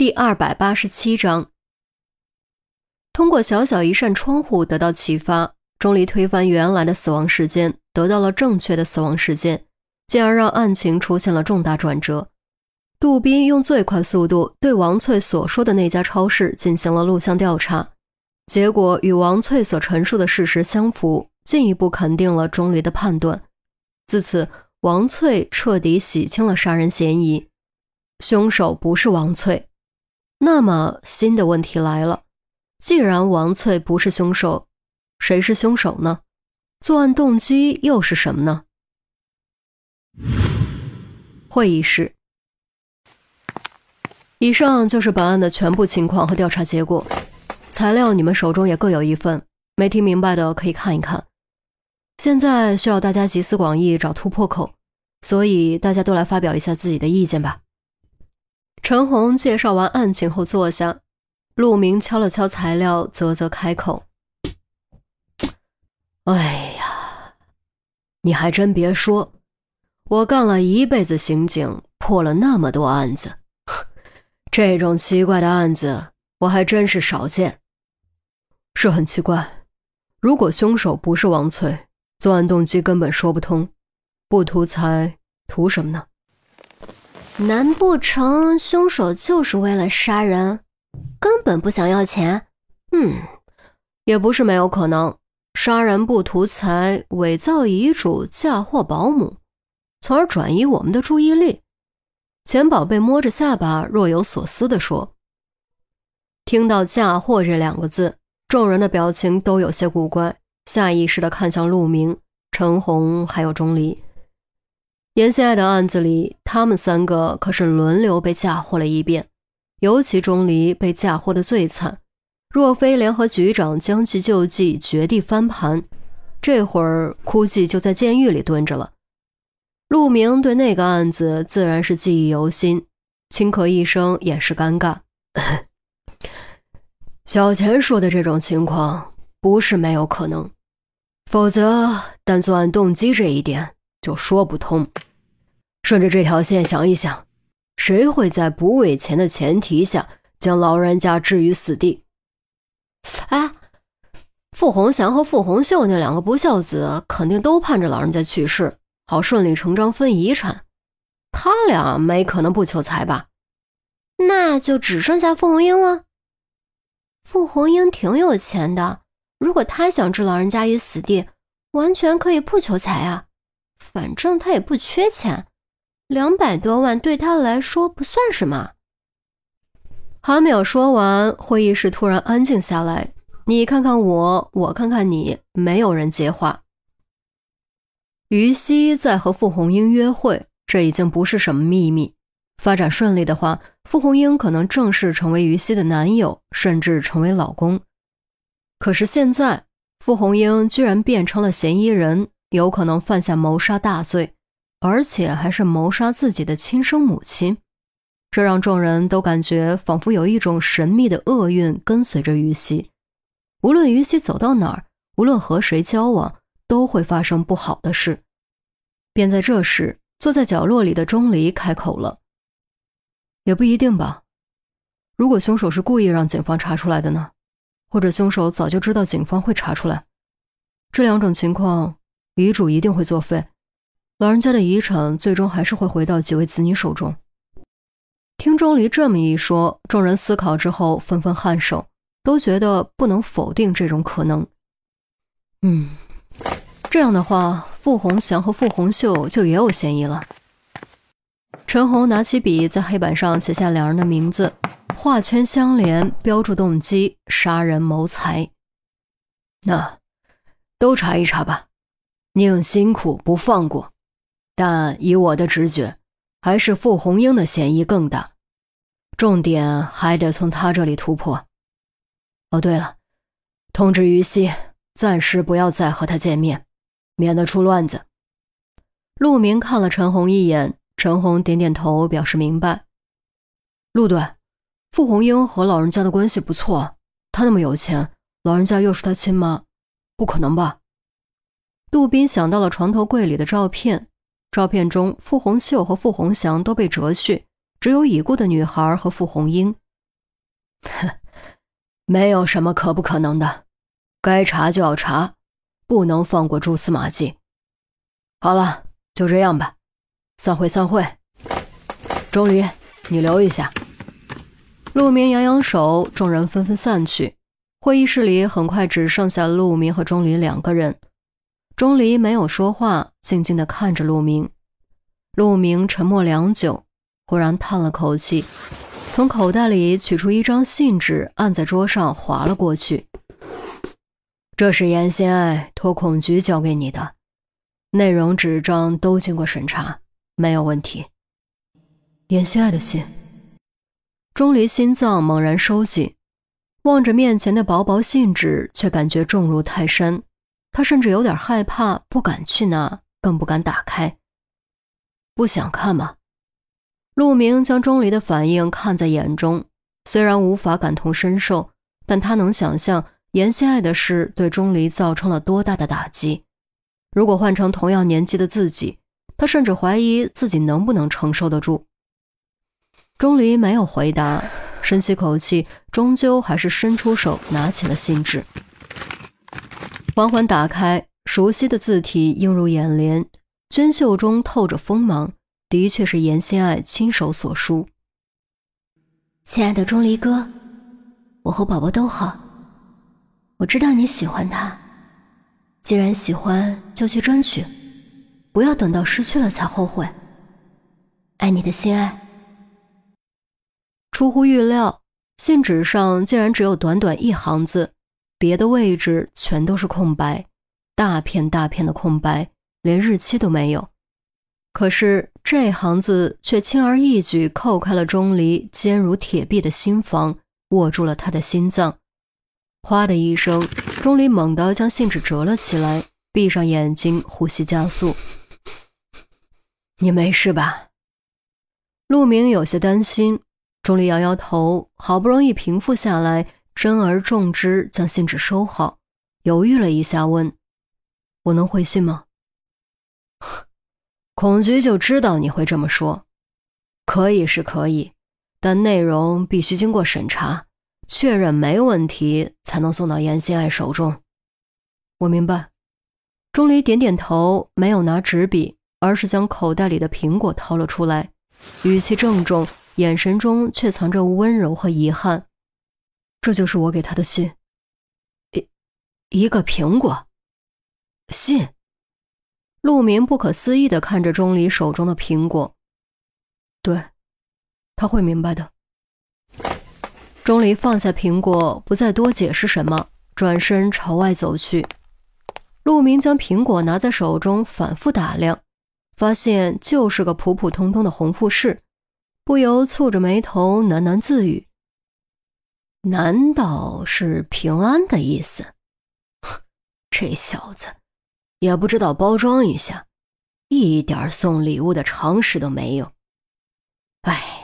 第二百八十七章，通过小小一扇窗户得到启发，钟离推翻原来的死亡时间，得到了正确的死亡时间，进而让案情出现了重大转折。杜宾用最快速度对王翠所说的那家超市进行了录像调查，结果与王翠所陈述的事实相符，进一步肯定了钟离的判断。自此，王翠彻底洗清了杀人嫌疑，凶手不是王翠。那么新的问题来了，既然王翠不是凶手，谁是凶手呢？作案动机又是什么呢？会议室。以上就是本案的全部情况和调查结果，材料你们手中也各有一份，没听明白的可以看一看。现在需要大家集思广益，找突破口，所以大家都来发表一下自己的意见吧。陈红介绍完案情后坐下，陆明敲了敲材料，啧啧开口：“哎呀，你还真别说，我干了一辈子刑警，破了那么多案子，这种奇怪的案子我还真是少见。是很奇怪，如果凶手不是王翠，作案动机根本说不通，不图财，图什么呢？”难不成凶手就是为了杀人，根本不想要钱？嗯，也不是没有可能。杀人不图财，伪造遗嘱嫁祸保姆，从而转移我们的注意力。钱宝贝摸着下巴，若有所思地说：“听到‘嫁祸’这两个字，众人的表情都有些古怪，下意识地看向陆明、陈红还有钟离。”严心爱的案子里，他们三个可是轮流被嫁祸了一遍，尤其钟离被嫁祸的最惨。若非联合局长将计就计，绝地翻盘，这会儿估计就在监狱里蹲着了。陆明对那个案子自然是记忆犹新，轻咳一声，掩饰尴尬。小钱说的这种情况不是没有可能，否则单作案动机这一点就说不通。顺着这条线想一想，谁会在不为钱的前提下将老人家置于死地？哎，傅红祥和傅红秀那两个不孝子肯定都盼着老人家去世，好顺理成章分遗产。他俩没可能不求财吧？那就只剩下傅红英了。傅红英挺有钱的，如果他想置老人家于死地，完全可以不求财啊。反正他也不缺钱。两百多万对他来说不算什么。还没有说完，会议室突然安静下来。你看看我，我看看你，没有人接话。于西在和傅红英约会，这已经不是什么秘密。发展顺利的话，傅红英可能正式成为于西的男友，甚至成为老公。可是现在，傅红英居然变成了嫌疑人，有可能犯下谋杀大罪。而且还是谋杀自己的亲生母亲，这让众人都感觉仿佛有一种神秘的厄运跟随着于西。无论于西走到哪儿，无论和谁交往，都会发生不好的事。便在这时，坐在角落里的钟离开口了：“也不一定吧。如果凶手是故意让警方查出来的呢？或者凶手早就知道警方会查出来？这两种情况，遗嘱一定会作废。”老人家的遗产最终还是会回到几位子女手中。听钟离这么一说，众人思考之后纷纷颔首，都觉得不能否定这种可能。嗯，这样的话，傅红祥和傅红秀就也有嫌疑了。陈红拿起笔，在黑板上写下两人的名字，画圈相连，标注动机：杀人谋财。那，都查一查吧，宁辛苦不放过。但以我的直觉，还是傅红英的嫌疑更大，重点还得从他这里突破。哦，对了，通知于西，暂时不要再和他见面，免得出乱子。陆明看了陈红一眼，陈红点点头，表示明白。陆队，傅红英和老人家的关系不错，他那么有钱，老人家又是他亲妈，不可能吧？杜宾想到了床头柜里的照片。照片中，傅红秀和傅红祥都被折去，只有已故的女孩和傅红英哼，没有什么可不可能的，该查就要查，不能放过蛛丝马迹。好了，就这样吧，散会，散会。钟离，你留一下。陆明扬扬手，众人纷纷散去。会议室里很快只剩下陆明和钟离两个人。钟离没有说话，静静地看着陆明。陆明沉默良久，忽然叹了口气，从口袋里取出一张信纸，按在桌上划了过去。这是严心爱托孔局交给你的，内容纸张都经过审查，没有问题。严心爱的信。钟离心脏猛然收紧，望着面前的薄薄信纸，却感觉重如泰山。他甚至有点害怕，不敢去拿，更不敢打开。不想看吗？陆明将钟离的反应看在眼中，虽然无法感同身受，但他能想象严心爱的事对钟离造成了多大的打击。如果换成同样年纪的自己，他甚至怀疑自己能不能承受得住。钟离没有回答，深吸口气，终究还是伸出手拿起了信纸。缓缓打开，熟悉的字体映入眼帘，娟秀中透着锋芒，的确是严心爱亲手所书。亲爱的钟离哥，我和宝宝都好，我知道你喜欢他，既然喜欢，就去争取，不要等到失去了才后悔。爱你的心爱。出乎预料，信纸上竟然只有短短一行字。别的位置全都是空白，大片大片的空白，连日期都没有。可是这行字却轻而易举扣开了钟离坚如铁壁的心房，握住了他的心脏。哗的一声，钟离猛地将信纸折了起来，闭上眼睛，呼吸加速。你没事吧？陆明有些担心。钟离摇摇头，好不容易平复下来。珍而重之，将信纸收好，犹豫了一下，问：“我能回信吗？” 孔局就知道你会这么说。可以是可以，但内容必须经过审查，确认没问题，才能送到严心爱手中。我明白。钟离点点头，没有拿纸笔，而是将口袋里的苹果掏了出来，语气郑重，眼神中却藏着温柔和遗憾。这就是我给他的信，一一个苹果信。陆明不可思议的看着钟离手中的苹果，对，他会明白的。钟离放下苹果，不再多解释什么，转身朝外走去。陆明将苹果拿在手中，反复打量，发现就是个普普通通的红富士，不由蹙着眉头喃喃自语。难道是平安的意思？这小子也不知道包装一下，一点送礼物的常识都没有。哎。